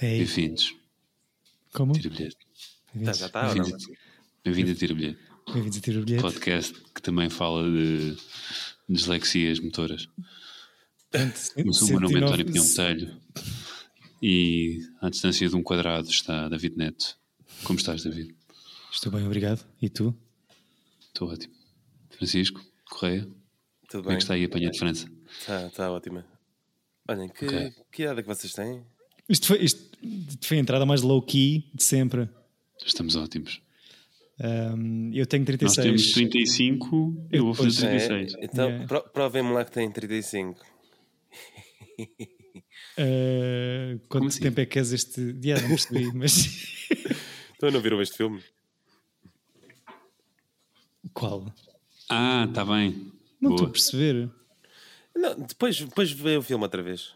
Hey, bem-vindos. como? Tira bilhete. Tá, já está? Bem-vindos bem-vindo a Tira Bilhete, Bem-vindos a Tiro o Bilhete. podcast que também fala de dislexias motoras. Sou o meu nome é 109 António Pinhão Botelho e à distância de um quadrado está David Neto. Como estás, David? Estou bem, obrigado. E tu? Estou ótimo. Francisco, Correia, Tudo como é bem? que está aí a apanha de França? Está tá ótima. Olhem, que, Ok. que idade é que vocês têm? Isto foi, isto foi a entrada mais low-key de sempre. Estamos ótimos. Ahm, eu tenho Nós 36. temos 35, eu vou fazer Pois. 36. É, então, Yeah. pro- provem-me lá que têm 35. Ah, quanto assim? tempo é que és este dia? Não percebi, mas. Então não viram este filme? Qual? Ah, está bem. Não estou a perceber. Não, depois, depois vê o filme outra vez.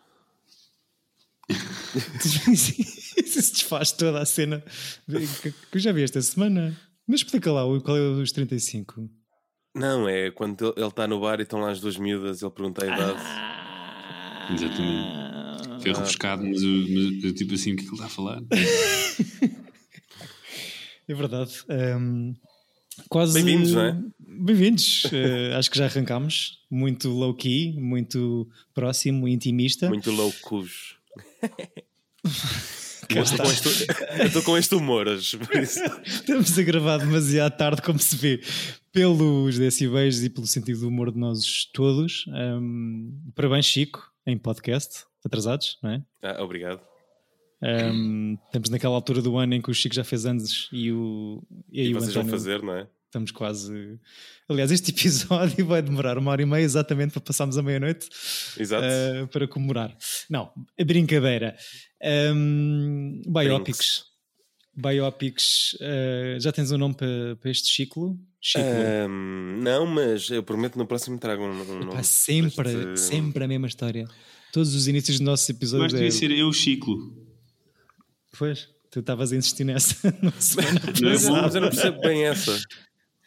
Isso desfaz toda a cena que eu já vi esta semana. Mas explica lá o- qual é os 35. Não, é quando ele- está no bar e estão lá as duas miúdas, ele pergunta a idade. Exatamente. Foi rebuscado, mas, eu- mas eu, tipo assim, o que é que ele está a falar? É verdade. Ahm, quase. Bem-vindos, não é? Bem-vindos. Eh, acho que já arrancámos. Muito low-key, muito próximo, intimista. Muito loucos. Estou com este- eu estou com este humor hoje. Estamos a gravar demasiado tarde, como se vê, pelos decibéis e pelo sentido do humor de nós todos. Ahm, parabéns, Chico, em podcast, atrasados, não é? Ah, obrigado. Ahm, estamos naquela altura do ano em que o Chico já fez anos e o, e aí E o vocês vão António fazer, não é? Estamos quase. Aliás, este episódio vai demorar uma hora e meia exatamente para passarmos a meia-noite uh, para comemorar. Não, a brincadeira. Um, biopics. Biopics. uh, já tens um nome para, para este ciclo? Ciclo. Ahm, não, mas eu prometo no próximo trago um, um nome. Pá, sempre, Este- sempre a mesma história. Todos os inícios dos nossos Mas episódios. devia É... ser eu, Ciclo. Pois, tu estavas a insistir nessa Não é Mas, bom? mas eu não percebo bem essa.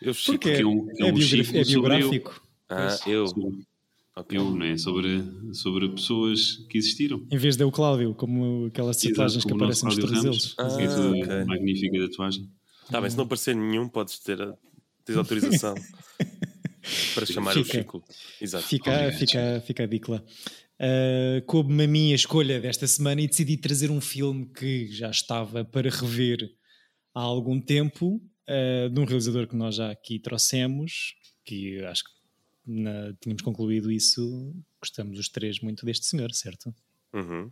Eu Chico. Porque é, é um- é é um ciclo é eu. biográfico. Ah, eu. Sobre- Ok. Eu, não é? Sobre, sobre pessoas que existiram. Em vez de eu, Cláudio, como aquelas tatuagens que o aparecem nos tornozelos. Ah, Fez a ok. magnífica tatuagem. Tá bem, se não aparecer nenhum, podes ter a- tens autorização para chamar o Fica. Chico. Exato. Fica, Obrigado. fica, fica a dicla. Uh, Coube-me a minha escolha desta semana e decidi trazer um filme que já estava para rever há algum tempo, uh, de um realizador que nós já aqui trouxemos, que acho que na- tínhamos concluído isso. Gostamos os três muito deste senhor, certo? Uhum.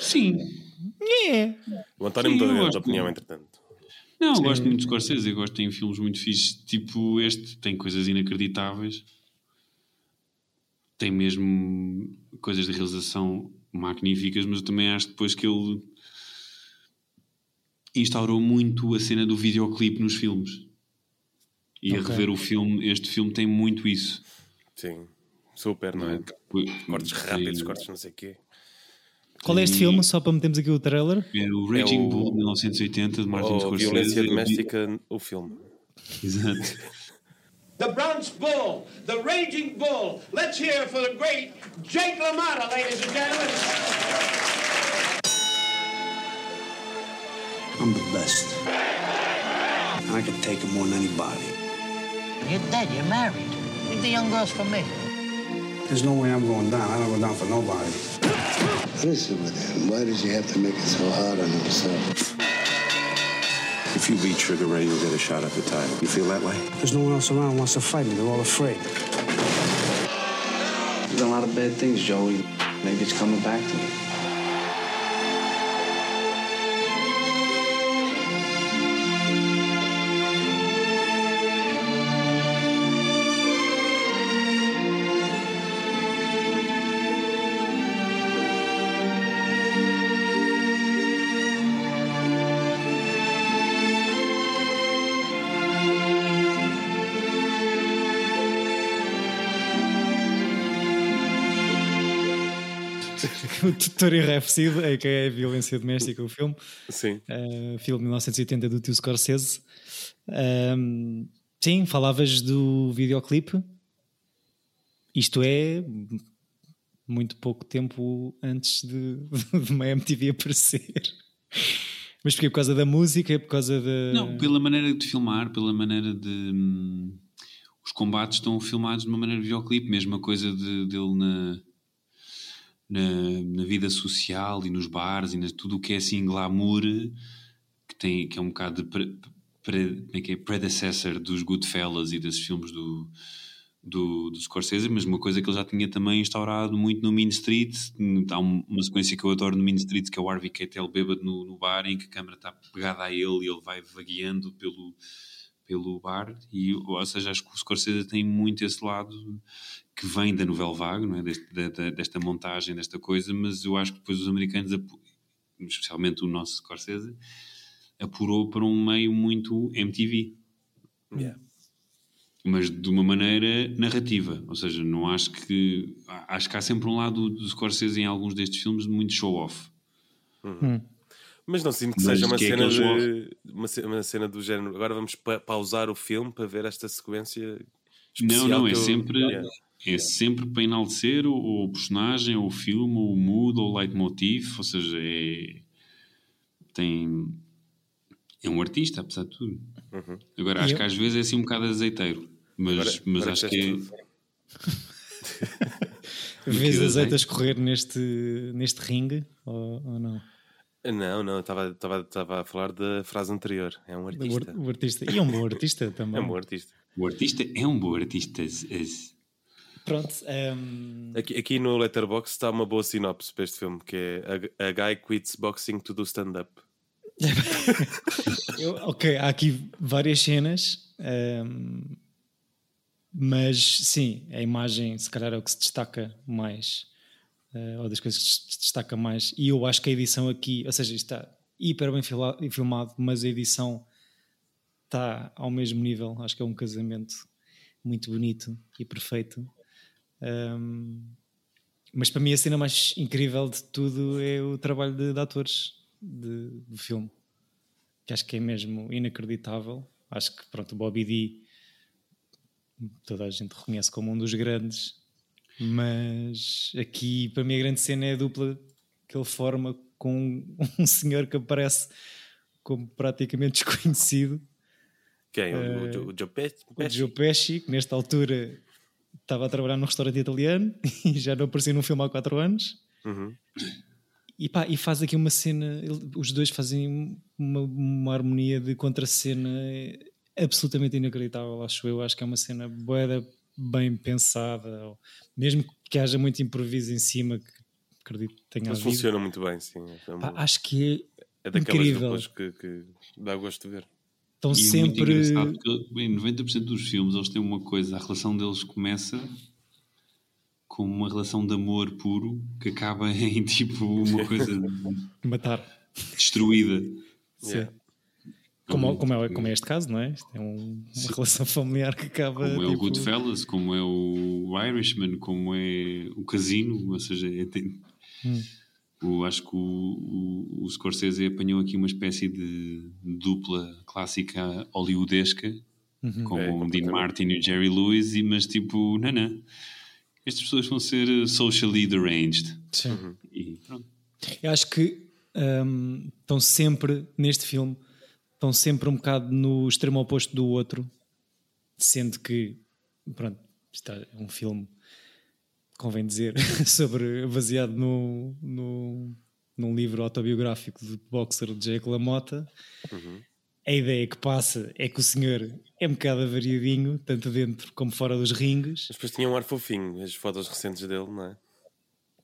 Sim. É. O António Sim, mudou de opinião, entretanto. Não, Sim. gosto muito de Scorsese. Eu gosto de filmes muito fixes. Tipo este, tem coisas inacreditáveis. Tem mesmo coisas de realização magníficas, mas eu também acho depois que ele instaurou muito a cena do videoclipe nos filmes. E a Ok. rever o filme, este filme tem muito isso. Sim. Super, não é? Cortes rápidos, cortes não sei o quê. Qual é este E- filme? Só para metermos aqui o trailer. É o Raging É o- Bull de 1980 de Martin Ou Scorsese. violência doméstica, o filme. Exato. The Bronx Bull, the Raging Bull. Let's hear for the great Jake LaMotta, ladies and gentlemen. I'm the best. And I can take him more than anybody. You're dead. You're married. Leave the young girls for me. There's no way I'm going down. I don't go down for nobody. What is it with him? Why does he have to make it so hard on himself? If you beat Trigger Ray, you'll get a shot at the title. You feel that way? There's no one else around who wants to fight me. They're all afraid. You've a lot of bad things, Joey. Maybe it's coming back to me. o tutor enraivecido, é que é a violência doméstica, o filme. Sim. Uh, filme de 1980 do tio Scorsese. Um, sim, falavas do videoclipe. Isto é muito pouco tempo antes de, de uma MTV aparecer. Mas porque por causa da música, por causa da. Não, pela maneira de filmar, pela maneira de. hum, os combates estão filmados de uma maneira de videoclipe, mesmo a coisa de, dele na, na, na vida social e nos bares e na, tudo o que é assim glamour, que, tem, que é um bocado de pre, pre- é que é? predecessor dos Goodfellas e desses filmes do, do, do Scorsese, mas uma coisa que ele já tinha também instaurado muito no Mean Street. Há um- uma sequência que eu adoro no Mean Street, que é o Harvey Keitel bêbado no, no bar, em que a câmera está pegada a ele e ele vai vagueando pelo, pelo bar. E, ou seja, acho que o Scorsese tem muito esse lado que vem da novela vaga, não é? Deste- da- da- desta montagem, desta coisa, mas eu acho que depois os americanos, especialmente o nosso Scorsese, apurou para um meio muito MTV Yeah. mas de uma maneira narrativa. Ou seja, não acho que. Acho que há sempre um lado do Scorsese em alguns destes filmes de muito show-off. Mas não sinto que Mas seja uma que é cena, aquele de, uma, uma cena do género. Agora vamos pa- pausar o filme para ver esta sequência. Não, especial não, é que eu- sempre, Yeah. é sempre para enaltecer o, o personagem, ou o filme, ou o mood, ou o leitmotiv. Ou seja, é. Tem. É um artista, apesar de tudo. Uhum. Agora, E acho eu- que às vezes é assim um bocado azeiteiro. Mas, Agora- mas agora acho que é. Vês que azeite eu a escorrer neste, neste ringue ou, ou não? Não, não, estava a falar da frase anterior. É um artista. ar- o artista. E é um bom artista também. É um bom artista. O artista é um bom artista. Pronto. ehm, Aqui, aqui no Letterboxd está uma boa sinopse para este filme, que é A, a Guy Quits Boxing to do Stand-Up. ok, há aqui várias cenas, ehm, mas sim, a imagem se calhar é o que se destaca mais, eh, ou das coisas que se destaca mais. E eu acho que a edição aqui, ou seja, está hiper bem filmado, mas a edição está ao mesmo nível. Acho que é um casamento muito bonito e perfeito. Ehm, mas para mim a cena mais incrível de tudo é o trabalho de, de atores de- do filme que acho que é mesmo inacreditável. Acho que pronto, o Bobby D toda a gente reconhece como um dos grandes, mas aqui para mim a grande cena é a dupla que ele forma com um senhor que aparece como praticamente desconhecido, Quem? O- Eh, o, o Joe Pesci? o Joe Pesci, que nesta altura estava a trabalhar num restaurante italiano e já não aparecia num filme há 4 anos. Uhum. E, pá, e faz aqui uma cena, ele- os dois fazem uma, uma harmonia de contra-cena absolutamente inacreditável, acho eu. Acho que é uma cena boeda bem pensada, ou mesmo que haja muito improviso em cima, que acredito que tenha Mas havido. funciona muito bem, sim. É, Pá, acho que é daquelas incrível. duplas que, que dá gosto de ver. estão E é muito sempre. engraçado que em 90% dos filmes eles têm uma coisa, a relação deles começa com uma relação de amor puro que acaba em tipo uma coisa Matar. destruída. Sim. Yeah. Como, como, é, como é este caso, não é? Isto é um- uma relação familiar que acaba. Como é o tipo, Goodfellas, como é o Irishman, como é o Casino, ou seja, é- tem- Hum. o, acho que o, o, o Scorsese apanhou aqui uma espécie de dupla clássica hollywoodesca, Uhum. como É, o Dean. Martin e o Jerry Lewis, e, mas tipo, não, não. Estas pessoas vão ser eh, socially deranged. Sim. Uhum. E pronto. Eu acho que hum, estão sempre, neste filme, estão sempre um bocado no extremo oposto do outro, sendo que, pronto, isto é um filme, convém dizer, sobre, baseado no, no, num livro autobiográfico do boxer Jake LaMotta. A ideia que passa é que o senhor é um bocado avariadinho, tanto dentro como fora dos ringues. Mas depois tinha um ar fofinho, as fotos recentes dele, não é?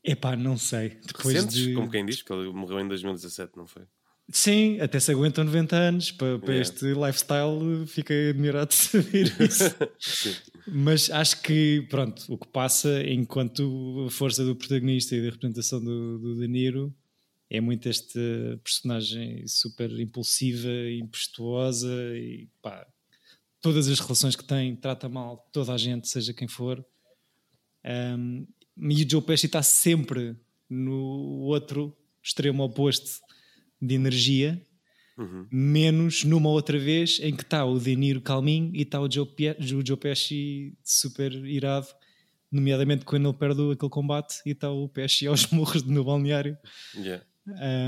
Epá, não sei. Depois recentes, de... como quem diz, que ele morreu em 2017, não foi? Sim, até se aguentam 90 anos para, para Yeah. este lifestyle, fiquei admirado de saber isso. Mas acho que, pronto, o que passa enquanto a força do protagonista e da representação do, do De Niro é muito esta personagem super impulsiva, impetuosa e pá, todas as relações que tem, trata mal toda a gente, seja quem for. Um, e o Joe Pesci está sempre no outro extremo oposto de energia, Uhum. menos numa outra vez em que está o De Niro calminho e está o Joe, Pie- o Joe Pesci super irado, nomeadamente quando ele perde aquele combate e está o Pesci aos morros no balneário. Yeah.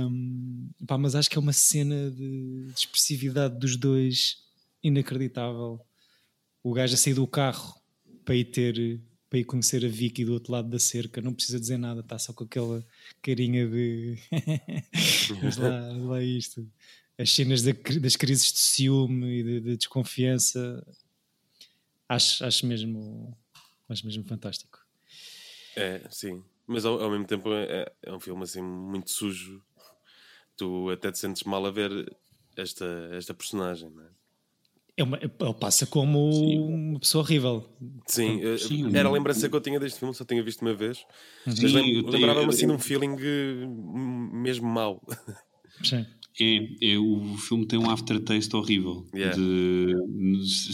Um, pá, mas acho que é uma cena de, de expressividade dos dois inacreditável. O gajo a sair do carro para ir ter para ir conhecer a Vicky do outro lado da cerca, não precisa dizer nada, está só com aquela carinha de mas lá, lá isto. As cenas da- das crises de ciúme e de, de desconfiança acho, acho mesmo acho mesmo fantástico. É, sim. Mas ao, ao mesmo tempo é, é um filme assim muito sujo. Tu até te sentes mal a ver esta, esta personagem, não é? É uma, ele passa como uma pessoa horrível. Sim, eh, Sim, era a lembrança que eu tinha deste filme, só tinha visto uma vez. Mas Sim, tenho- lembrava-me assim de um feeling eh, mesmo mau. Sim. É, é, o filme tem um aftertaste horrível. Yeah. De,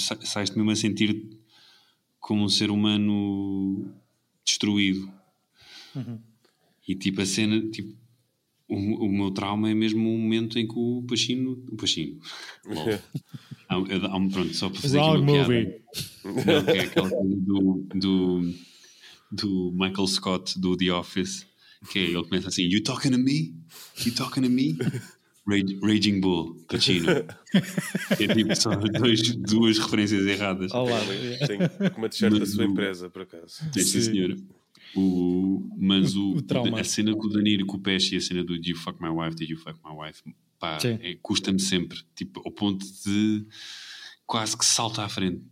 sa- sais-te mesmo a sentir como um ser humano destruído. E tipo, a cena, tipo, o, o meu trauma é mesmo o momento em que o Pacino. O. Há- há um- pronto, só para fazer aqui uma piada. movie. Não, que é aquela coisa do, do, do Michael Scott do The Office, que é, ele começa assim: You talking to me? You talking to me? Raging Bull, Pacino. É tipo só dois, duas referências erradas. Lado. Tem com uma t-shirt da sua empresa, por acaso. Sim, sim, Sim. senhor. O, mas o, O trauma. a cena com o Danilo e com o Pesci e a cena do Did you fuck my wife, did you fuck my wife, pá, é, custa-me sempre, tipo, ao ponto de quase que salta à frente.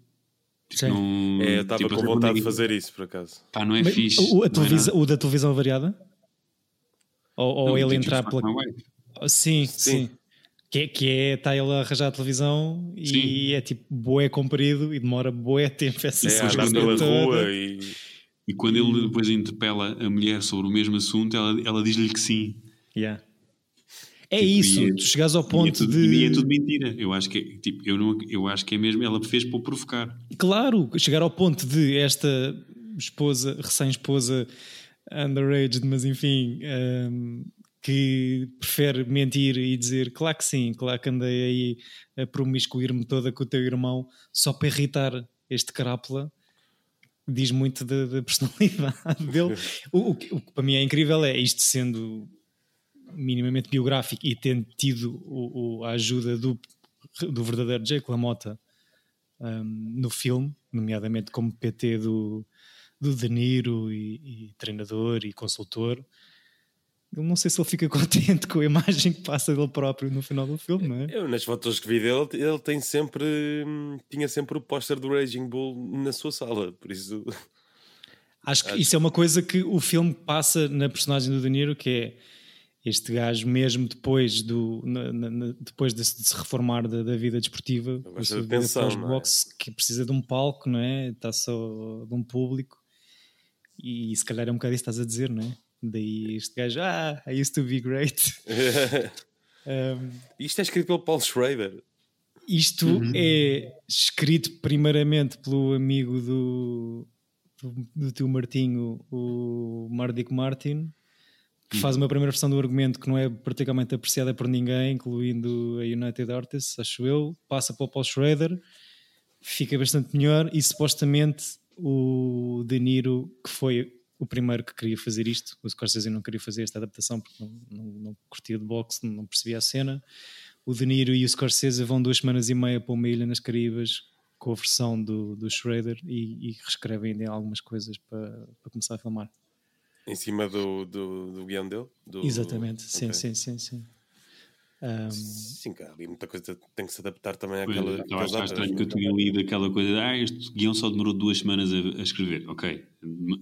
Tipo, não- É, eu estava tipo, com vontade de fazer isso, por acaso. Pá, não é Mas fixe. o, a não é o da televisão variada? Ou, ou Não, ele entrar pela. Wife? Sim, Sim. sim. Que, é- que é, está ele a arranjar a televisão e Sim. é tipo boé comprido e demora boé tempo essa É, andar pela toda. rua e. E quando ele depois interpela a mulher sobre o mesmo assunto, ela, ela diz-lhe que sim. Yeah. É Tipo, isso, é- tu chegares ao E é ponto tudo, de. e é tudo mentira. Eu acho que é, tipo, eu, não, eu acho que é mesmo, ela fez para o provocar. Claro, chegar ao ponto de esta esposa, recém-esposa, underaged, mas enfim, hum, que prefere mentir e dizer claro que sim, claro que andei aí a promiscuir-me toda com o teu irmão só para irritar este crápula. Diz muito da, da personalidade dele. O, o que o que para mim é incrível é isto sendo minimamente biográfico e tendo tido o- o- a ajuda do, do verdadeiro Jake LaMotta um, no filme, nomeadamente como PT do, do De Niro e, e treinador e consultor. Eu não sei se ele fica contente com a imagem que passa dele próprio no final do filme, não é? Eu, nas fotos que vi dele, ele tem sempre. Tinha sempre o póster do Raging Bull na sua sala, por isso. Acho que isso é uma coisa que o filme passa na personagem do De Niro, que é este gajo mesmo depois, do, na- na- depois de, se- de se reformar da, da vida desportiva, gosto com a sua de vida tensão, pós-boxe, que precisa de um palco, não é? Está só de um público. E se calhar é um bocado isso que estás a dizer, não é? Daí este gajo, ah, I used to be great. Um, Isto é escrito pelo Paul Schrader. isto Uhum. é escrito primeiramente pelo amigo do, do, do tio Martinho, o Mardic Martin, que faz uma primeira versão do argumento que não é particularmente apreciada por ninguém, incluindo a United Artists, acho eu. Passa para o Paul Schrader, fica bastante melhor e supostamente o De Niro, que foi o primeiro que queria fazer isto, o Scorsese não queria fazer esta adaptação porque não, não, não curtia de boxe, não percebia a cena. O De Niro e o Scorsese vão duas semanas e meia para uma ilha nas Caraíbas com a versão do, do Schrader e, e reescrevem ainda algumas coisas para, para começar a filmar. Em cima do, do, do guião dele? Do- Exatamente, sim, Ok. sim, sim, sim. Um, Sim, cara, ali muita coisa tem que se adaptar também Pois, àquela. acho datas, estranho que eu tinha lido aquela coisa de, ah, este guião só demorou duas semanas a, a escrever. Ok,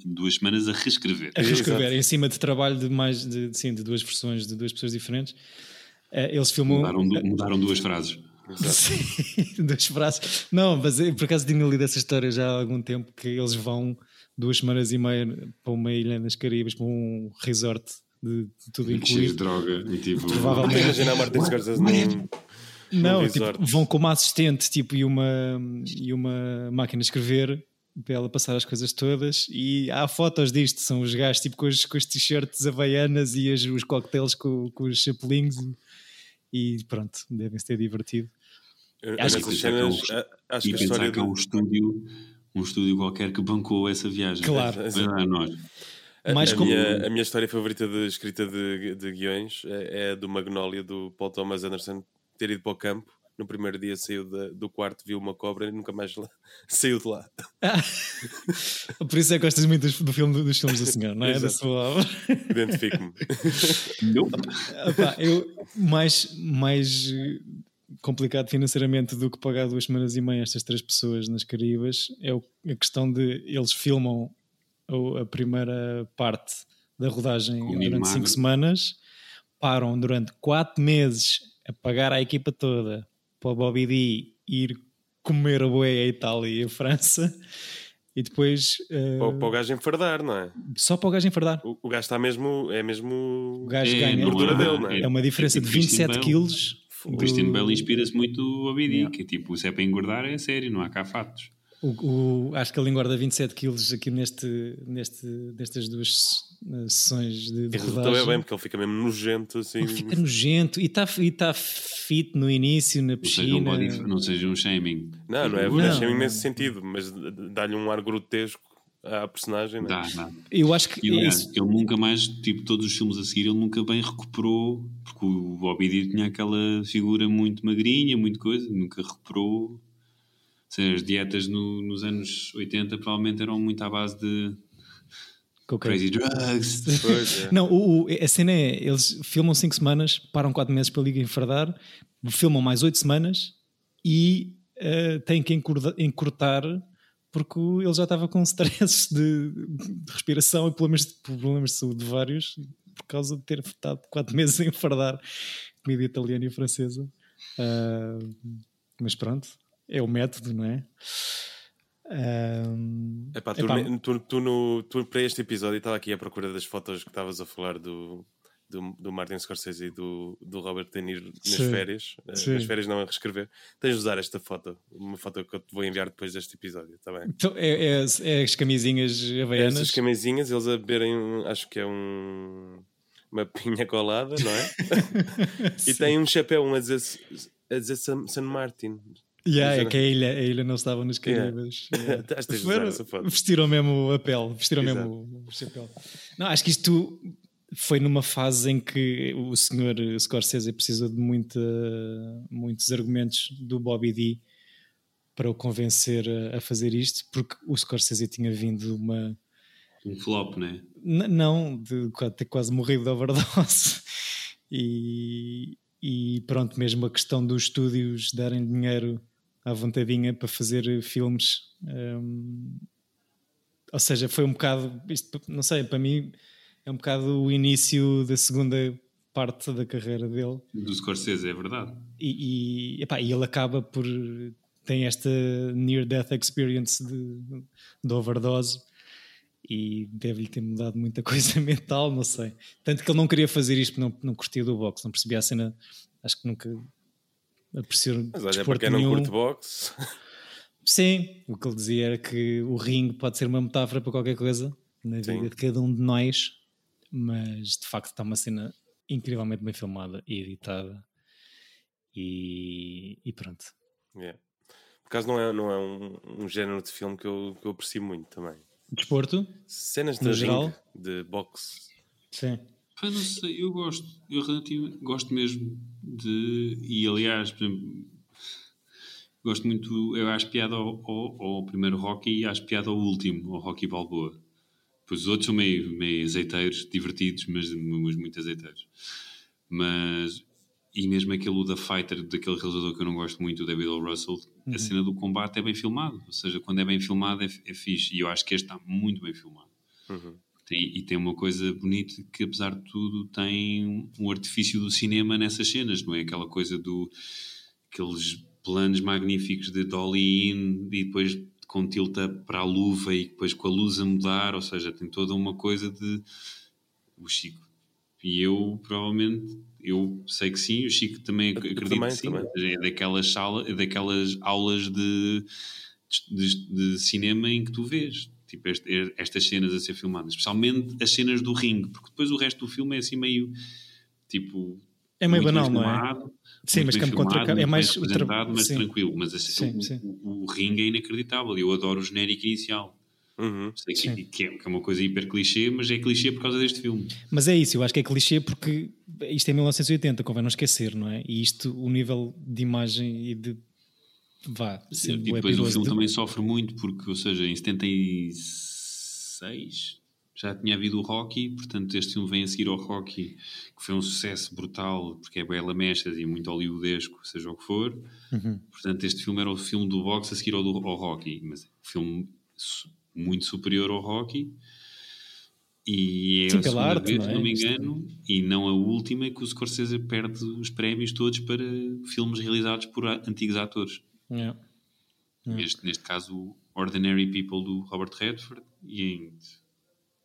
duas semanas a reescrever. a reescrever Exato. em cima de trabalho de mais de, sim, de duas versões de duas pessoas diferentes. Eh, eles filmam Mudaram, du- mudaram duas frases. Sim, dois braços. Não, mas eu, por acaso tinha lido essa história já há algum tempo que eles vão duas semanas e meia para uma ilha nas Caraíbas, para um resort de, de tudo Cheio de incluído. droga e tipo. Provavelmente. Imagina a Martin Scorsese num. Não, tipo, vão com uma assistente tipo, e, uma, e uma máquina de escrever para ela passar as coisas todas. E há fotos disto: são os gajos tipo, com, os, com as t-shirts havaianas e as- os cocktails com, com os chapelinhos. E, e pronto, devem-se ter divertido. Eu- Acho que- cenas, a- acho E que a história pensar que é um do. estúdio um estúdio qualquer que bancou essa viagem. Claro. A nós. A, Mais a como- minha, a minha história favorita de escrita de, de guiões é, é a do Magnolia do Paul Thomas Anderson ter ido para o campo. No primeiro dia saiu da- do quarto, viu uma cobra e nunca mais lá- saiu de lá. Por isso é que gostas muito dos- do filme dos filmes do senhor, não é? Da sua obra. Identifico-me. Eu, mais, mais complicado financeiramente do que pagar duas semanas e meia a estas três pessoas nas Caraíbas é o- a questão de eles filmam a primeira parte da rodagem durante Magno. cinco semanas, param durante quatro meses a pagar a equipa toda para o Bobby D ir comer a boé à Itália e a França e depois eh, para, o- para o gajo enfardar, não é? só para o gajo enfardar. O, o gajo está mesmo. É mesmo. O gajo É, ganha. não gordura dele, não é? É uma diferença tipo de Christian 27 Bale. quilos. O Christian do- Bale inspira-se muito do Obidi, Yeah. que é tipo, se é para engordar é sério, não há cá fatos. O, o- acho que ele engorda 27 quilos aqui neste, neste, nestas duas eh, sessões de, de E resultou rodagem. bem, porque ele fica mesmo nojento assim. Ele fica nojento e está e tá fit no início, na Não seja, um piscina. body, não seja um shaming. Não, não é Não. não. shaming Não. nesse sentido, mas dá-lhe um ar grotesco à personagem. Não é? Dá, dá. Eu acho que E aliás, isso- ele nunca mais, tipo, todos os filmes a seguir, ele nunca bem recuperou, porque o Bobby D tinha aquela figura muito magrinha, muito coisa, nunca recuperou. Seja, as dietas no- nos anos 80 provavelmente eram muito à base de crazy drugs. Pois é. Não, o, o- a cena é: eles filmam 5 semanas, param 4 meses para a Liga enfardar, filmam mais 8 semanas e eh, têm que encurda- encurtar porque ele já estava com stress de, de respiração e problemas de, problemas de saúde vários por causa de ter estado 4 meses a enfardar comida italiana e francesa. Ah, mas pronto, é o método, não é? Ah, Epá, tu, epá, tu, tu no, tu para este episódio estava aqui à procura das fotos que estavas a falar do, do, do Martin Scorsese e do, do Robert De Niro nas Sim. férias. Eh, Sim. Nas férias não a reescrever. Tens de usar esta foto, uma foto que eu te vou enviar depois deste episódio, está bem? então, é, é as- é as camisinhas havaianas. Essas camisinhas, eles a beberem, um- acho que é um, uma pinha colada, não é? e tem um chapéu, um a dizer, a dizer San, San Martin. Yeah, é que a ilha, a ilha não estava nos Caraíbas. Yeah. De foto. Vestiram mesmo a pele, vestiram Exato. mesmo o chapéu. Não, acho que isto foi numa fase em que o senhor Scorsese precisou de muita, muitos argumentos do Bobby D para o convencer a, a fazer isto, porque o Scorsese tinha vindo de uma. Um flop, né? Não, de qua- ter quase morrido de overdose. E, e pronto, mesmo a questão dos estúdios darem dinheiro à vontadinha para fazer filmes. hum, ou seja, foi um bocado, isto, não sei, para mim é um bocado o início da segunda parte da carreira dele. Do Scorsese, é verdade. E, e, epá, e ele acaba por. tem esta near-death experience de, de overdose e deve-lhe ter mudado muita coisa mental, não sei. Tanto que ele não queria fazer isto porque não, não curtia do boxe, não percebia a cena, acho que nunca apreciou Mas olha, para quem não nenhum. curte boxe, Sim, o que ele dizia era que o ringue pode ser uma metáfora para qualquer coisa na vida Sim. de cada um de nós, mas de facto está uma cena incrivelmente bem filmada e editada. E, e pronto. yeah. por acaso não é, não é um, um género de filme que eu, que eu aprecio muito também. Desporto? Cenas de No ringue, geral? de boxe. Sim. Pá, não sei, eu gosto, eu relativamente gosto mesmo de. E aliás, por exemplo, gosto muito, eu acho piada ao, ao, ao primeiro Rocky e acho piada ao último, ao Rocky Balboa. Pois os outros são meio, meio azeiteiros, divertidos, mas, mas muito azeiteiros. Mas, e mesmo aquele da Fighter, daquele realizador que eu não gosto muito, o David O. Russell, a cena do combate é bem filmado. Ou seja, quando é bem filmado é, é fixe. E eu acho que este está muito bem filmado. Uhum. Tem- e tem uma coisa bonita que, apesar de tudo, tem um artifício do cinema nessas cenas, não é? Aquela coisa do. aqueles planos magníficos de dolly in e depois com tilta para a luva e depois com a luz a mudar, ou seja, tem toda uma coisa de. o Chico. E eu, provavelmente, eu sei que sim, o Chico também Eu acredito também, que sim. também. É daquelas, sala, é daquelas aulas de, de, de cinema em que tu vês tipo, este- estas cenas a ser filmadas, especialmente as cenas do ringue, porque depois o resto do filme é assim meio tipo É meio banal, não é? Sim, mas campo contra filmado, campo é muito mais representado, mas sim. tranquilo. Mas assim, Sim, o, sim. O, o ringue é inacreditável. Eu adoro o genérico inicial. Uhum. Sei que, Sim. que é, que é uma coisa hiper clichê, mas é clichê por causa deste filme. Mas é isso, eu acho que é clichê porque isto é 1980, convém não esquecer, não é? E isto, o nível de imagem e de. Vá, E depois o perigoso filme de- também sofre muito, porque, ou seja, em 76 já tinha havido o Rocky, portanto este filme vem a seguir ao Rocky, que foi um sucesso brutal, porque é bela mechas e muito hollywoodesco, seja o que for. Uhum. Portanto, este filme era o filme do boxe a seguir ao, do, ao Rocky, mas é um filme su- muito superior ao Rocky. E é Sim, a segunda arte, vez, não é? não me Isto- engano, e não a última, que o Scorsese perde os prémios todos para filmes realizados por antigos atores. É. Neste, neste caso, o Ordinary People do Robert Redford e, em-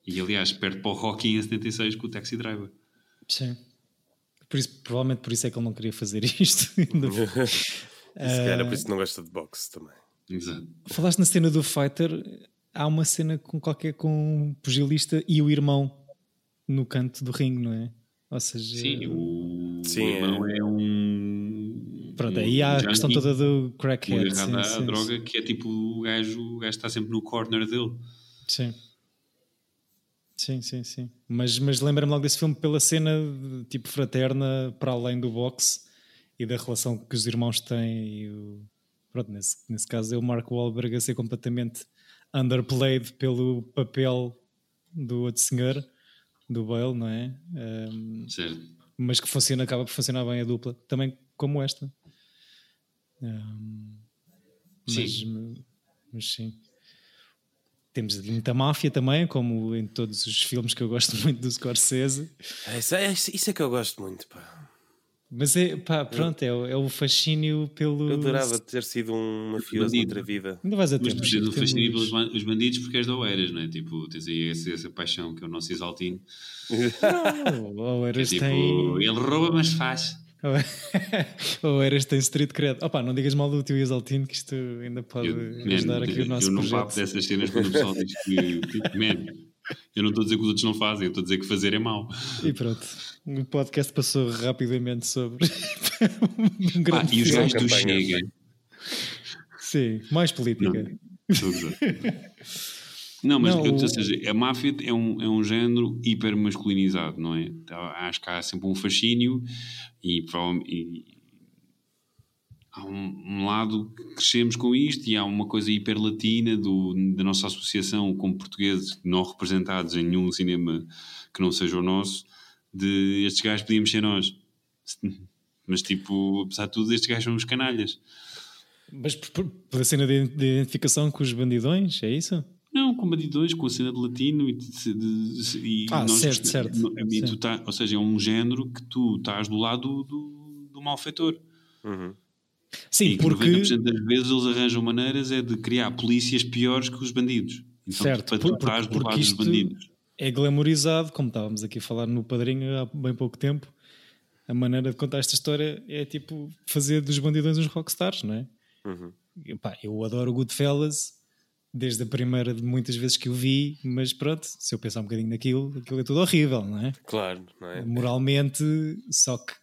e aliás, perde para o Rocky em 76 com o Taxi Driver. Sim. Por isso, provavelmente por isso é que ele não queria fazer isto. Ainda- Se calhar era por isso que não gosta de boxe também. Exato. Falaste na cena do Fighter, há uma cena com qualquer com um pugilista e o irmão no canto do ringue, não é? Ou seja, Sim, o Sim, irmão é, um. Pronto, aí há a questão toda do crackhead. Sim, à sim, droga, que é tipo o gajo, o gajo está sempre no corner dele. Sim. Sim, sim, sim. Mas, mas lembra-me logo desse filme pela cena tipo fraterna para além do boxe e da relação que os irmãos têm. E o, pronto, nesse, nesse caso é o Mark Wahlberg a ser completamente underplayed pelo papel do outro senhor, do Bale, não é? Um, Certo. mas que funciona, acaba por funcionar bem a dupla, também como esta. Um, mas, Sim. mas sim. Temos muita máfia também, como em todos os filmes que eu gosto muito do Scorsese. É, Isso é, isso é que eu gosto muito, pá. Mas é, pá, pronto, é, o- é o fascínio pelo. Eu adorava ter sido um mafioso noutra vida. Ainda vais a Mas tu o fascínio pelos ban- os bandidos porque és da Oeiras, não é? Tipo, tens aí essa, essa paixão que é o nosso exaltino. Ou Que é tipo, tem. ele rouba, mas faz. Ou eras tem street cred. Opa, não digas mal do teu Exaltino, que isto ainda pode Eu, ajudar man, aqui o nosso eu não projeto. papo dessas cenas quando o pessoal diz que, tipo, man, eu não estou a dizer que os outros não fazem, eu estou a dizer que fazer é mau. E pronto, o podcast passou rapidamente sobre um Ah, grande e os gajos do. Chega. Sim, mais política. Gozar. Não, mas Não, eu- o- ou seja, a máfia é um, é um género hiper masculinizado, não é? Então, Acho que há sempre um fascínio e, e há um, um lado que crescemos com isto e há uma coisa hiper latina do, da nossa associação como portugueses não representados em nenhum cinema que não seja o nosso, de estes gajos podíamos ser nós. Mas tipo, apesar de tudo, estes gajos são os canalhas. Mas por- por- pela cena de identificação com os bandidões, é isso? Não, com bandidões, com a cena de latino e, de- de- e Ah, certo, certo. e tu tá- ou seja, é um género que tu estás do lado do, do malfeitor. Uhum. Sim, e que porque. 90% das vezes eles arranjam maneiras é de criar polícias piores que os bandidos. Então, Certo, para por- tu estás porque- do porque lado dos bandidos. é glamorizado, como estávamos aqui a falar no Padrinho há bem pouco tempo. A maneira de contar esta história é tipo fazer dos bandidões uns rockstars, não é? Uhum. E, pá, eu adoro o Goodfellas desde a primeira de muitas vezes que o vi, mas pronto, se eu pensar um bocadinho naquilo, aquilo é tudo horrível, não é? Claro, não é? Moralmente, só que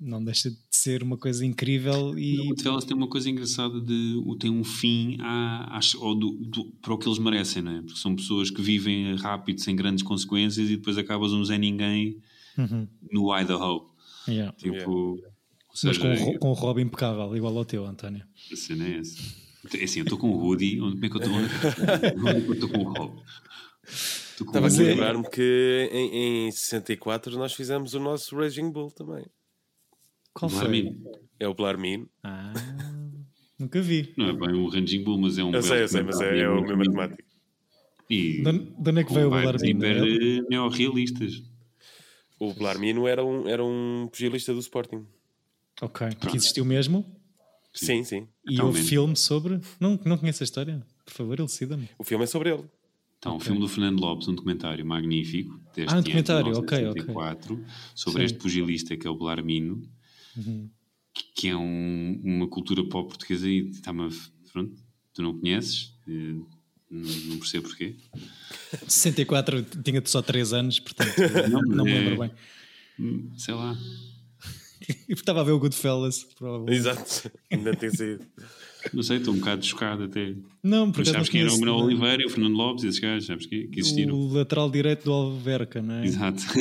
não deixa de ser uma coisa incrível e O Goodfellas tem uma coisa engraçada de o- tem um fim à, ao do- do- para o que eles merecem, não é? Porque são pessoas que vivem rápido, sem grandes consequências e depois acabas um Zé Ninguém Uhum. no Idaho. Yeah. Tipo, Yeah. ou mas seja, com, com o Rob impecável, igual ao teu, António. a cena é essa. É assim, eu estou com o Rudy, onde como é que eu estou? É com o Rob? Estou com Estava a é- lembrar-me que em, em 64 nós fizemos o nosso Raging Bull também. Qual foi? É o Blarmin. Ah, nunca vi. Não é bem o Ranging Bull, mas é um Eu sei, eu sei, mas é, é o lindo. matemático. E De onde- de onde é que veio o Blarmin? hiper É- eh, neorrealistas. O Blarmino era um, era um pugilista do Sporting. Ok, que existiu mesmo. Sim, sim. E Então, houve man. filme sobre. Não, não conheço a história. Por favor, elucida-me. O filme é sobre ele. Então, o filme do Fernando Lopes, um documentário magnífico, deste Ah, um ano, documentário, de ok, ok. 1974, sobre Sim. este pugilista que é o Belarmino, Uhum. que- é um- uma cultura pop portuguesa e está-me a... Pronto, tu não conheces, eh, não, não percebo porquê. 64 tinha só 3 anos, portanto Não, não me é- lembro bem. Hum, Sei lá. estava a ver o Goodfellas, provavelmente. Exato, ainda tem saído. Não sei, estou um bocado chocado até. Não, porque Mas sabes quem era o Manuel. Oliveira e o Fernando Lopes, esses gajos, sabes que, que existiram. O lateral direito do Alverca, não é? Exato.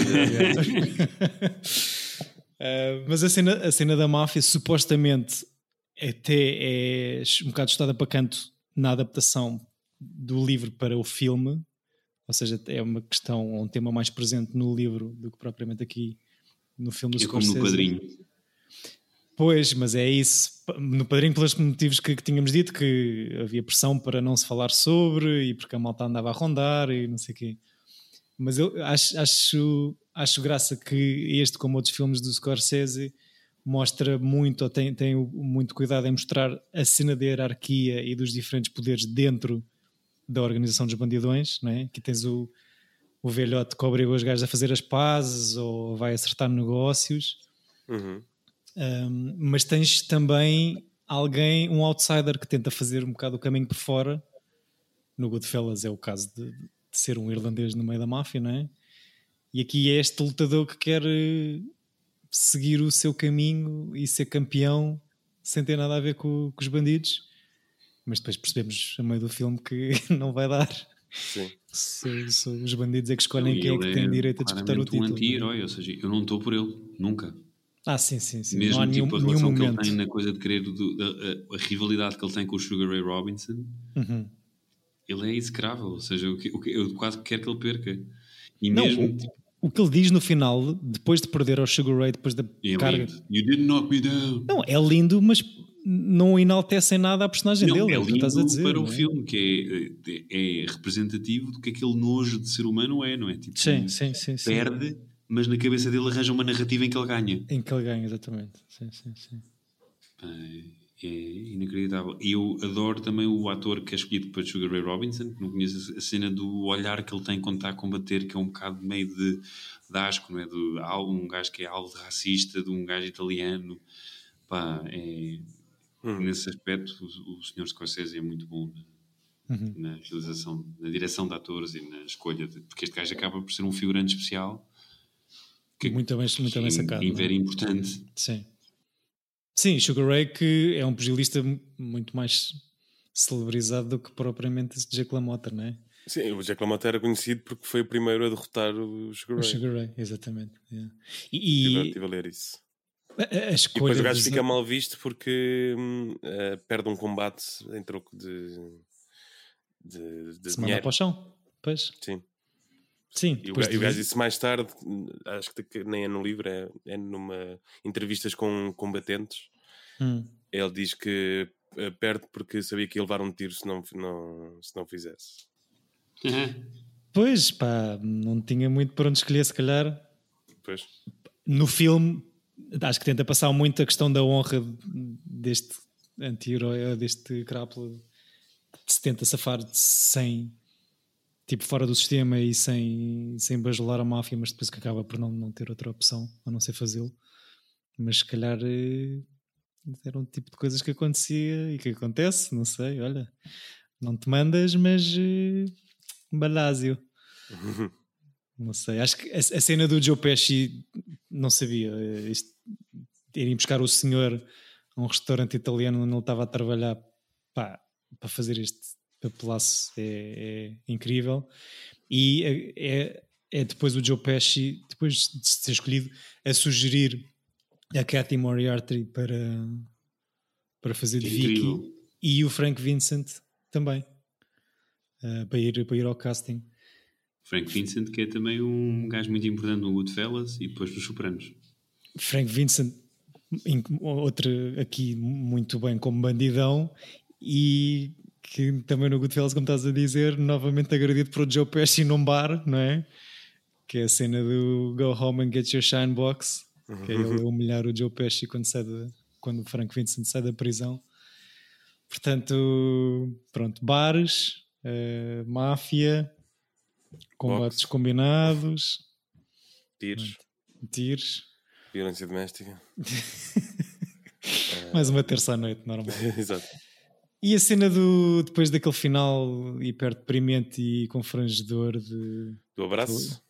Uh, mas a cena, a cena da máfia supostamente até é um bocado estada para canto na adaptação do livro para o filme, ou seja, é uma questão, um tema mais presente no livro do que propriamente aqui no filme do É como no Scorsese. padrinho. Pois, mas é isso. No padrinho, pelos motivos que, que tínhamos dito, que havia pressão para não se falar sobre e porque a malta andava a rondar e não sei o quê. Mas eu acho, acho, acho graça que este, como outros filmes do Scorsese, mostra muito, ou tem, tem muito cuidado em mostrar a cena da hierarquia e dos diferentes poderes dentro da organização dos bandidões, não é? Que tens o, o velhote que obriga os gajos a fazer as pazes ou vai acertar negócios. Uhum. Um, mas tens também alguém, um outsider que tenta fazer um bocado o caminho por fora. No Goodfellas é o caso de, de ser um irlandês no meio da máfia, não é? E aqui é este lutador que quer eh, seguir o seu caminho e ser campeão sem ter nada a ver com, com os bandidos. Mas depois percebemos a meio do filme que não vai dar. Sim. Se- se os bandidos é que escolhem quem é que tem direito a disputar o claramente um título. anti-herói, ou seja, eu não estou por ele, nunca. Ah, sim, sim, sim. Mesmo não há nenhum, tipo a nenhum relação que momento. ele tem na coisa de querer, do- da- a, a rivalidade que ele tem com o Sugar Ray Robinson, Uhum. ele é execrável, ou seja, o que, o que- eu quase quero que ele perca. E Não, mesmo, o- tipo, O que ele diz no final, depois de perder ao Sugar Ray, depois da é carga. lindo. You didn't knock me down. Não, é lindo, mas não enaltece em nada a personagem Não, dele. é é lindo estás a dizer. para o é? filme, que é, é representativo do que aquele nojo de ser humano é, não é? Tipo, Sim, sim, sim. sim. perde, mas na cabeça dele arranja uma narrativa em que ele ganha. Em que ele ganha, exatamente. Sim, sim, sim. Pá, É inacreditável. E eu adoro também o ator que é escolhido para Sugar Ray Robinson, que não conheço a cena do olhar que ele tem quando está a combater, que é um bocado meio de, de asco, não é? De um gajo que é algo racista, de um gajo italiano. Pá, é, Nesse aspecto, o, o Sr. Scorsese é muito bom na, Uhum. na realização, na direção de atores e na escolha, de, porque este gajo acaba por ser um figurante especial muito bem, muito bem e- sacado. e é? very importante. Sim. Sim, Sugar Ray que é um pugilista muito mais celebrizado do que propriamente esse Jake LaMotta, não é? Sim, o Jack LaMotta era conhecido porque foi o primeiro a derrotar o Sugar O Ray. Sugar Ray, exatamente. yeah. E, e estive a ler isso. A, E escolha. depois o gajo dos- fica mal visto porque hum, eh, perde um combate em troco de, de, de se manda dinheiro. para o chão. Pois. Sim. Sim, E o, depois ga- e o de- gajo disse mais tarde, acho que nem é no livro, é, é numa entrevistas com combatentes. Hum. Ele diz que eh, perde porque sabia que ia levar um tiro se não, não, se não fizesse. Pois, pá, não tinha muito para onde escolher, se calhar. Pois. No filme, acho que tenta passar muito a questão da honra deste anti-herói, deste crápula, que se tenta safar sem, tipo, fora do sistema e sem, sem bajular a máfia, mas depois que acaba por não, não ter outra opção a não ser fazê-lo. Mas se calhar eh, era um tipo de coisas que acontecia e que acontece, não sei, olha, não te mandas, mas eh, balásio. Não sei, acho que a, a cena do Joe Pesci não sabia. eh, Isto, irem buscar o senhor a um restaurante italiano onde ele estava a trabalhar pá, para fazer este papelaço é, é incrível. E é, é, é depois o Joe Pesci, depois de ser escolhido, a sugerir a Cathy Moriarty para, para fazer de Vicky e o Frank Vincent também eh, para, ir, para ir ao casting. Frank Vincent, que é também um gajo muito importante no Goodfellas e depois nos Sopranos. Frank Vincent, outro aqui muito bem como bandidão, e que também no Goodfellas, como estás a dizer, novamente agredido por o Joe Pesci num bar, não é? Que é a cena do Go Home and Get Your Shine Box, que é ele humilhar o Joe Pesci quando, sai da- quando o Frank Vincent sai da prisão. Portanto, pronto, bares, eh, máfia, combates combinados, Tiros, tiros. Violência doméstica. Mais uma terça à noite, normal. Exato. E a cena do depois daquele final hiper deprimente e confrangedor de. Do abraço?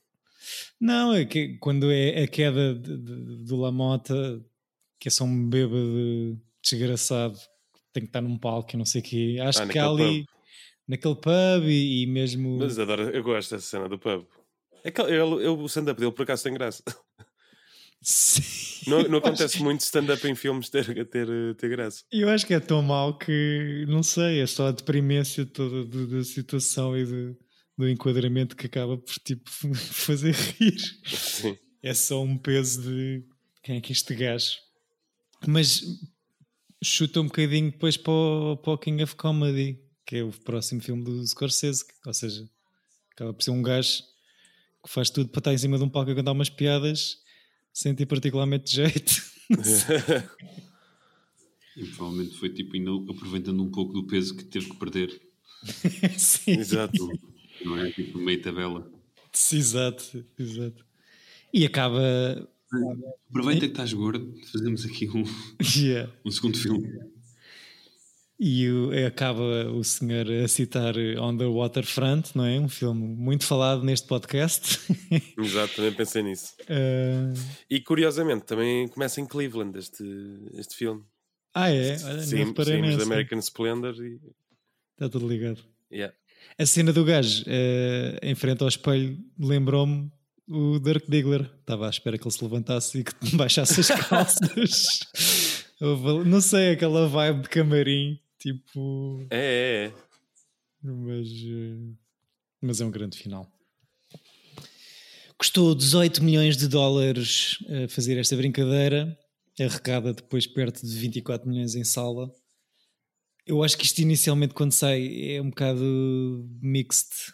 Não, é que quando é a queda de- de- do Lamota que é só um bêbado desgraçado que tem que estar num palco e não sei o quê. Acho Ah, que há ali naquele pub e, e mesmo. Mas adoro, eu gosto dessa cena do pub. É que ele, ele- o stand-up dele por acaso tem graça. Sim, Não, não acontece que- muito stand-up em filmes ter, ter, ter graça. Eu acho que é tão mau que não sei, é só a deprimência toda da situação e do, do enquadramento que acaba por tipo fazer rir. Sim. É só um peso de quem é que é este gajo. Mas chuta um bocadinho depois para o, para o King of Comedy, que é o próximo filme do Scorsese, ou seja, acaba por ser um gajo que faz tudo para estar em cima de um palco a cantar umas piadas sem ter particularmente jeito. E provavelmente foi tipo aproveitando um pouco do peso que teve que perder. Sim. Exato. Não é? Tipo, meio tabela. Exato, exato. E acaba. Aproveita que estás gordo, fazemos aqui um, Yeah. um segundo filme. E o- acaba o senhor a citar On the Waterfront, não é? Um filme muito falado neste podcast. Exato, também pensei nisso. Ah, E curiosamente, também começa em Cleveland este, este filme. ah, é? Olha, não Sim, reparei saímos da nessa. American Splendor e. Está tudo ligado. Yeah. A cena do gajo eh, em frente ao espelho lembrou-me o Dirk Diggler. Estava à espera que ele se levantasse e que baixasse as calças. Não sei, aquela vibe de camarim, tipo. É, é, é. Mas, eh, mas é um grande final. Custou 18 milhões de dólares a fazer esta brincadeira, arrecada depois perto de 24 milhões em sala. Eu acho que isto inicialmente quando sai é um bocado mixed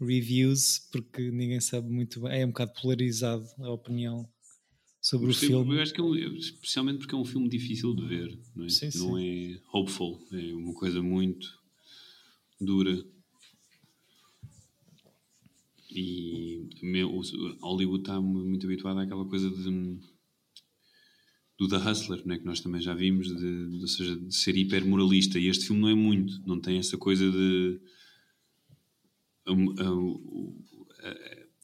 reviews, porque ninguém sabe muito bem, é um bocado polarizado a opinião sobre o filme. Eu acho que é um, especialmente porque é um filme difícil de ver, não é? Sim, não é hopeful, é uma coisa muito dura. E meu, o- Hollywood está muito habituado àquela coisa de, do The Hustler, não é? que nós também já vimos, de, de- ou seja, de ser hiper moralista. E este filme não é muito, não tem essa coisa de. a- a-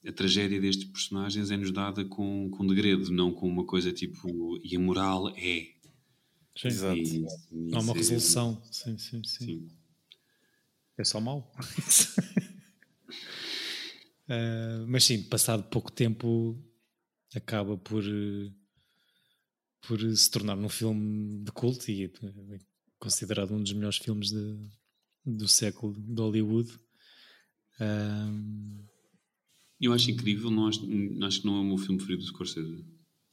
a- tragédia destes personagens é-nos dada com, com degredo, não com uma coisa tipo. E a moral é. Sim. Exato. E- Não há uma isso é- resolução. Sim, sim, sim. Sim. É só mau. Uh, mas sim, passado pouco tempo acaba por, uh, por se tornar um filme de culto e é considerado um dos melhores filmes de- do século de Hollywood. Um, Eu acho incrível, não acho, acho que não é o meu filme preferido do Scorsese.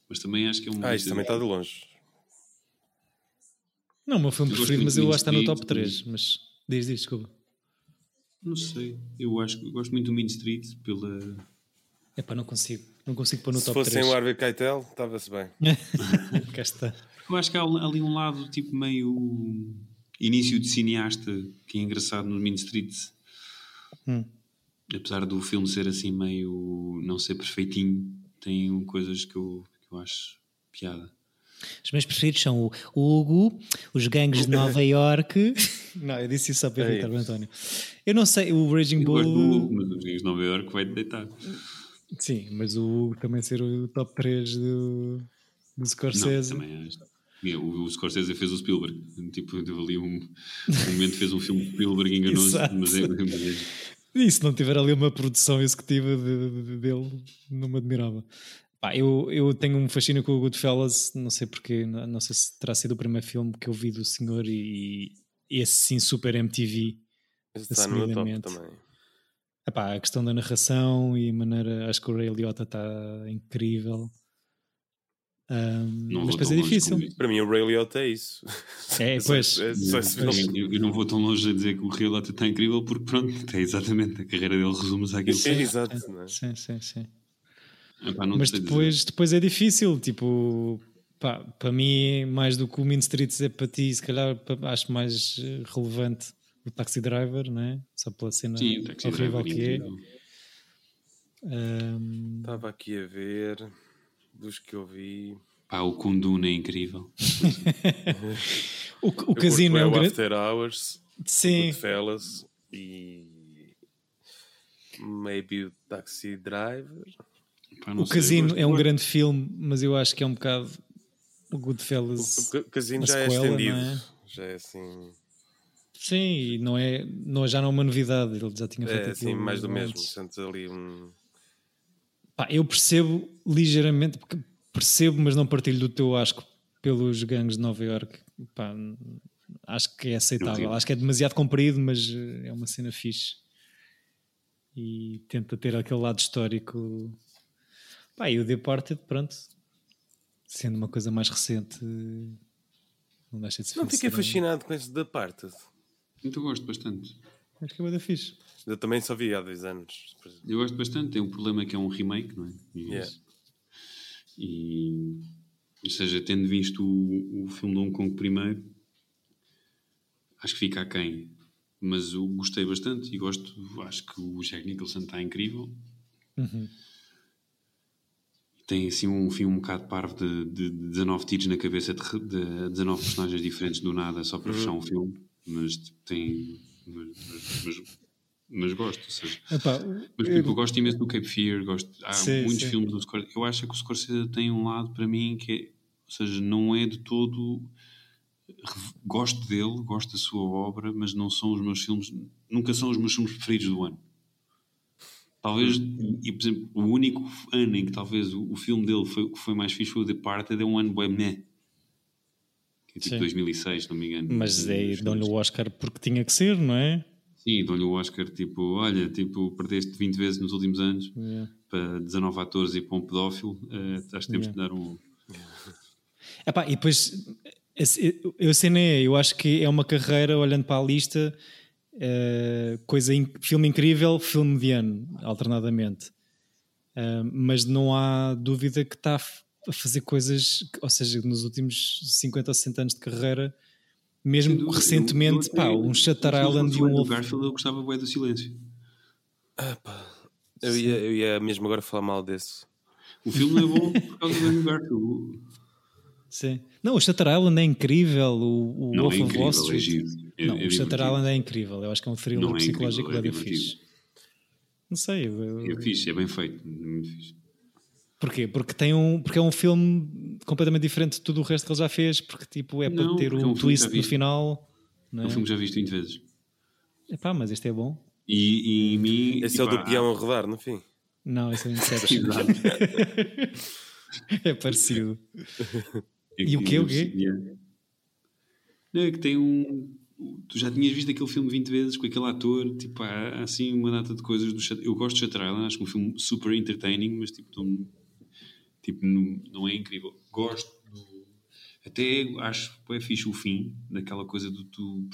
Mas também acho que é um. Ah, isto também está de longe. não é o meu filme Eu preferido, mas eu acho que está no top Street, 3. Mas diz, diz, desculpa. Não sei. Eu acho que gosto muito do Mean Street pela. Epá, não consigo. Não consigo pôr no Se top fosse 3. sem o Harvey Keitel, estava-se bem. Cá está. Eu acho que há ali um lado tipo meio início de cineasta que é engraçado no Mean Street. Hum. Apesar do filme ser assim meio não ser perfeitinho, tem coisas que eu, que eu acho piada. Os meus preferidos são o Hugo, os gangues de Nova York. Não, eu disse isso só para É irritar o António. Eu não sei, o Raging Eu gosto do Bull. Hugo, mas os Gringos de Nova York vai-te deitar. Sim, mas o Hugo também ser o top 3 do, do Não, Scorsese. também acho. O, o Scorsese fez o Spielberg. Tipo, teve ali um, um momento fez um filme de Spielberg enganoso, mas é, mas é- E se não tiver ali uma produção executiva de- de- dele, não me admirava. Pá, eu, eu tenho um fascínio com o Goodfellas, não sei porque, não, não sei se terá sido o primeiro filme que eu vi do senhor e, e esse sim super MTV. Está no meu top também. Epá, a questão da narração e a maneira, acho que o Ray Liotta está incrível. Não mas depois é difícil. Para mim, o Ray Liotta é isso. É, pois. é filme. Eu, eu não vou tão longe a dizer que o Lota está incrível, porque pronto, é exatamente a carreira dele resume-se àquilo que É, é. exato. não é? Sim, sim, sim. Epá, não Mas dizer. depois, depois é difícil, tipo, pá, para mim, mais do que o Mean Streets é para ti, se calhar acho mais eh, relevante o Taxi Driver, né? Só pela cena Sim, o Taxi horrível Driver que é. Estava aqui a ver dos que eu vi. Pá, o Kundun é incrível. o, o casino é um o grande. After Hours, Sim, Goodfellas e maybe o Taxi Driver. Pá, o sei, casino é um grande filme, mas eu acho que é um bocado o Goodfellas. O ca- casino a já é estendido. é? Já é assim. Sim, e não é, não, já não é uma novidade, ele já tinha feito É assim, aquilo mais do mesmo. antes. Sentes ali um. Pá, eu percebo ligeiramente, porque percebo, mas não partilho do teu asco pelos gangues de Nova York. Pá, acho que é aceitável. Acho que é demasiado comprido, mas eh, é uma cena fixe. E tenta ter aquele lado histórico. Pá, e o Departed, pronto, sendo uma coisa mais recente, não deixa de ser Não fiquei fascinado com esse da parte. Então gosto bastante. Acho que é da fixe. Eu também só vi há dois anos. Eu gosto bastante. Tem um problema que é um remake, não é? E, Yeah. E, ou seja, tendo visto o, o filme de Hong Kong primeiro, acho que fica aquém. Mas eu gostei bastante e gosto. Acho que o Jack Nicholson está incrível. Uhum. Tem assim um fim um bocado parvo de, de, de 19 tiros na cabeça de, de 19 personagens diferentes do nada só para fechar um filme. Mas tem. Mas, mas, mas, gosto. Ou seja, Epá, mas eu- tipo, eu gosto imenso do Cape Fear, gosto, há Sim, muitos sim. filmes do Scorsese. Eu acho que o Scorsese tem um lado para mim que é, ou seja, não é de todo gosto dele, gosto da sua obra, mas não são os meus filmes, nunca são os meus filmes preferidos do ano. Talvez, e, por exemplo, o único ano em que talvez o, o filme dele foi, que foi mais fixe foi o Departed, é um ano bem meh. Tipo Sim. 2006, se não me engano. Mas é, dão-lhe o Oscar porque tinha que ser, não é? Sim, dão-lhe o Oscar, tipo, olha, tipo, perdeste 20 vezes nos últimos anos Yeah. para 19 atores e para um pedófilo, eh, acho que temos Yeah. de dar um... Epá, e depois, eu sei nem é, eu acho que é uma carreira, olhando para a lista, eh, coisa in- filme incrível, filme mediano, alternadamente. Eh, mas não há dúvida que está a fazer coisas, que- ou seja, nos últimos 50 ou 60 anos de carreira, mesmo recentemente, eu- eu pá, até- um Shutter Island e um Wolf. Garfield, eu gostava bué do silêncio. Eu ia, eu ia mesmo agora falar mal desse. O filme não é bom por causa do Andrew Garfield. Sim. Não, o Shutter Island é incrível, o, o Não, Wolf é of incrível, Wall é Street. giro. É- não, é o Shutter. Island é incrível, eu acho que é um thriller Não é psicológico incrível, é bem divertido. fixe. Não sei, eu- É fixe, é bem feito, é muito fixe. Porquê? Porque, tem um, porque é um filme completamente diferente de tudo o resto que ele já fez, porque tipo, é para Não, ter porque é um um filme twist no final. É Não um é? filme que já viste 20 vezes. Epá, mas este é bom. E, e em mim... Esse é o do peão a rodar, no fim. Não, esse é o Inception. É parecido. É E o que- quê, o quê? Yeah. Não, é que tem um. Tu já tinhas visto aquele filme 20 vezes com aquele ator, tipo, há, há assim uma data de coisas do Eu gosto de Shutter Island, acho que é um filme super entertaining, mas tipo, não, tipo, não, não é incrível. Gosto do. Até acho que é fixe o fim, daquela coisa de tu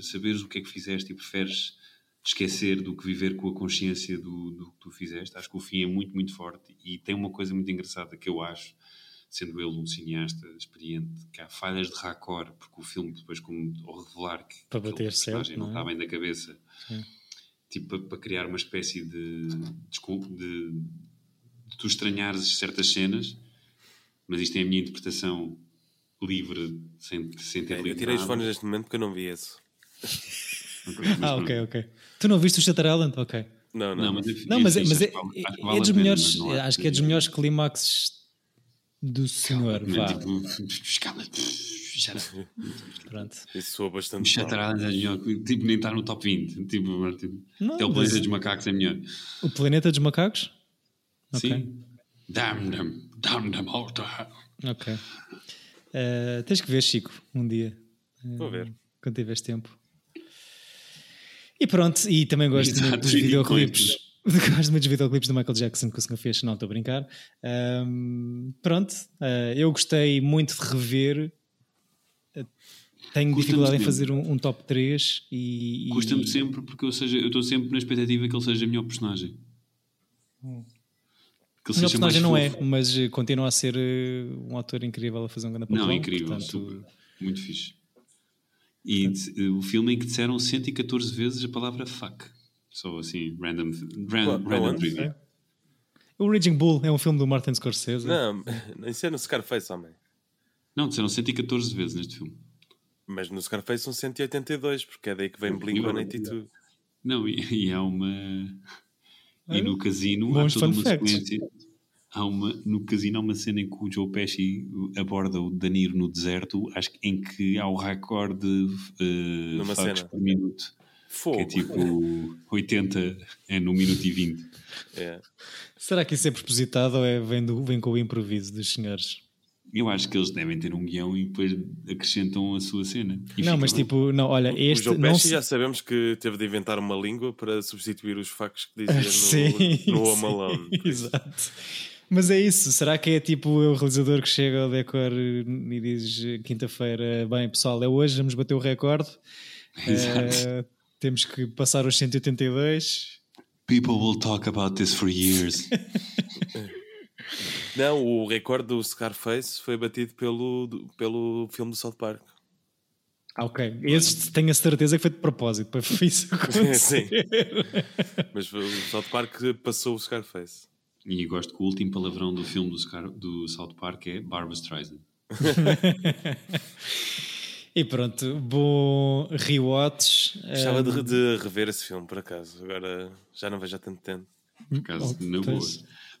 saberes o que é que fizeste e preferes esquecer do que viver com a consciência do, do que tu fizeste. Acho que o fim é muito, muito forte e tem uma coisa muito engraçada que eu acho sendo ele um cineasta experiente, que há falhas de raccord, porque o filme depois, como ao revelar que Para aquele bater certo, não é? está bem da cabeça, tipo, para, para criar uma espécie de, de, de tu estranhares certas cenas, mas isto é a minha interpretação livre, sem, sem ter É, eu lido tirei os nada. fones neste momento porque eu não vi mas Ah, pronto. ok, ok. Tu não viste o Shutter Island? Ok. Não, não. Não, mas, é, Não, mas, é- fixe, mas é, vale- é vale a dos melhores, acho que é dos melhores clímaxes do senhor. Vá. é tipo, escala. Pronto. Isso soa O bastante Shutter. Island é melhor, tipo, nem está no top 20. Tipo, tipo, Não, até o Planeta dos Macacos é melhor. O Planeta dos Macacos? Ok. Sim. Damn them, damn them all to hell. Ok. Eh, tens que ver, Chico, um dia. Eh, Vou ver. Quando tiveres tempo. E pronto, e também gosto Exato, muito dos videoclipes. Gosto muito dos videoclipes do Michael Jackson que o senhor fez, não estou a brincar. Ahm, pronto, eh, eu gostei muito de rever. Tenho dificuldade em fazer um, um top 3 e. e- Custa-me sempre porque eu, seja, eu estou sempre na expectativa que ele seja a melhor personagem. Que ele seja mais personagem não é, mas eh, continua a ser eh, um ator incrível a fazer um grande papel. Não, é incrível, portanto, super. Muito fixe. E de- o filme em que disseram 114 vezes a palavra fuck. Só assim, random, random aonde? trivia. O Raging Bull é um filme do Martin Scorsese. Não, isso é no Scarface, homem. Não, disseram 114 vezes neste filme. Mas no Scarface são 182, porque é daí que vem Blink-182. Não, e, e há uma. E no casino há toda uma facts. sequência. há uma, no casino há uma cena em que o Joe Pesci aborda o Danilo no deserto, acho que em que há o recorde de uh, por minuto. Fogo. Que é tipo 80 é no minuto e 20. É. Será que isso é propositado ou é, vem, do, vem com o improviso dos senhores? Eu acho que eles devem ter um guião e depois acrescentam a sua cena. Não, mas bem. tipo, não, olha, este. O Pesci se... já sabemos que teve de inventar uma língua para substituir os factos que dizia no, sim, no Home Alone. Exato. Mas é isso, será que é tipo o realizador que chega ao decor e diz quinta-feira, bem pessoal, é hoje, vamos bater o recorde. Exato. Uh, temos que passar os 182. People will talk about this for years. Não, o recorde do Scarface foi batido pelo, pelo filme do South Park. Ah, ok. Esse tenho a certeza que foi de propósito para isso Sim. Mas o South Park passou o Scarface. E gosto que o último palavrão do filme do, Scar do South Park é Barbara Streisand. E pronto, bom rewatch. Gostava um... de, rever esse filme, por acaso. Agora já não vejo há tanto tempo. Por acaso, oh, não vou.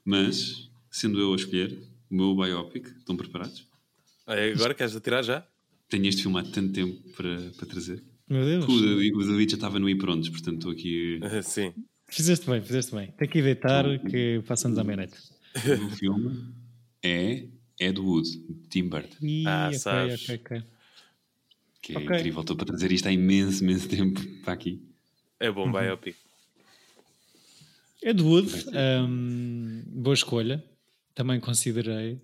Mas, sendo eu a escolher o meu biopic, estão preparados? Ah, é agora queres atirar já? Tenho este filme há tanto tempo para, para trazer. Meu Deus. O David, o David já estava no prontos, portanto estou aqui. Sim. Fizeste bem, fizeste bem. Tem que evitar então, que passamos à meia-noite. O filme é Ed Wood, Tim Burton. ah, okay, sabes. ok, ok que é okay. incrível. Estou para trazer isto há imenso, imenso tempo para aqui. É bom, biopic. Ed Wood, um, boa escolha. Também considerei.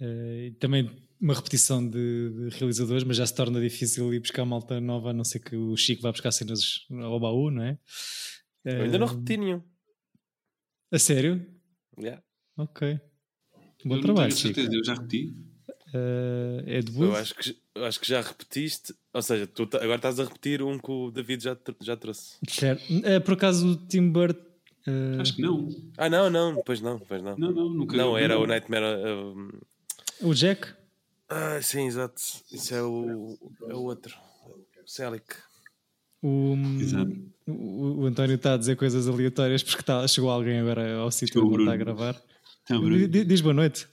Uh, também uma repetição de, de, realizadores, mas já se torna difícil ir buscar malta nova, a não ser que o Chico vá buscar cenas ao baú, não é? Eu ainda não repeti nenhum. A sério? Yeah. Ok. Bom eu trabalho. Tenho certeza, Chico. eu já repeti. Uh, Ed Wood. Eu acho que eu acho que já repetiste, ou seja, tu agora estás a repetir um que o David já, já trouxe. Certo. É, por acaso o Tim Burton. Uh... Acho que não. Ah, não, não, pois não, pois não. Não, não, nunca. Não, era o Nightmare. Uh, o Jack? Ah, sim, exato. Isso é o, é o outro. O Celic. O, o, o, António está a dizer coisas aleatórias porque está, chegou alguém agora ao sítio onde está a gravar. Então, Diz boa noite.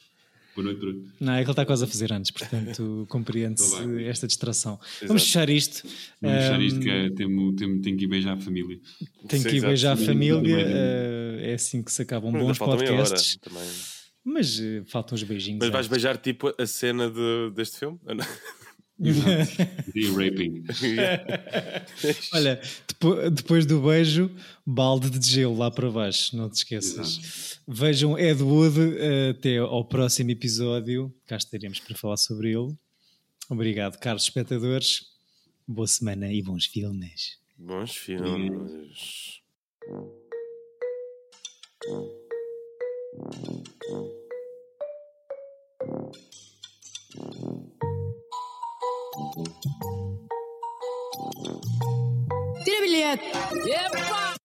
Boa noite, Bruno. Não, é que ele está quase a fazer antes, portanto compreende-se esta distração. Exato. Vamos fechar isto. Vamos um, fechar isto que é, tenho, tenho, tenho que ir beijar a família. Tem que ir beijar a família, uh, é assim que se acabam bons podcasts. Mas uh, faltam os beijinhos. Mas vais beijar tipo a cena de, deste filme? The raping. Olha, depois do beijo, balde de gelo lá para baixo, não te esqueças. Exato. Vejam Ed Wood até ao próximo episódio. Cá estaremos para falar sobre ele. Obrigado, caros espectadores. Boa semana e bons filmes. Bons filmes. Tira bilhete! Epa!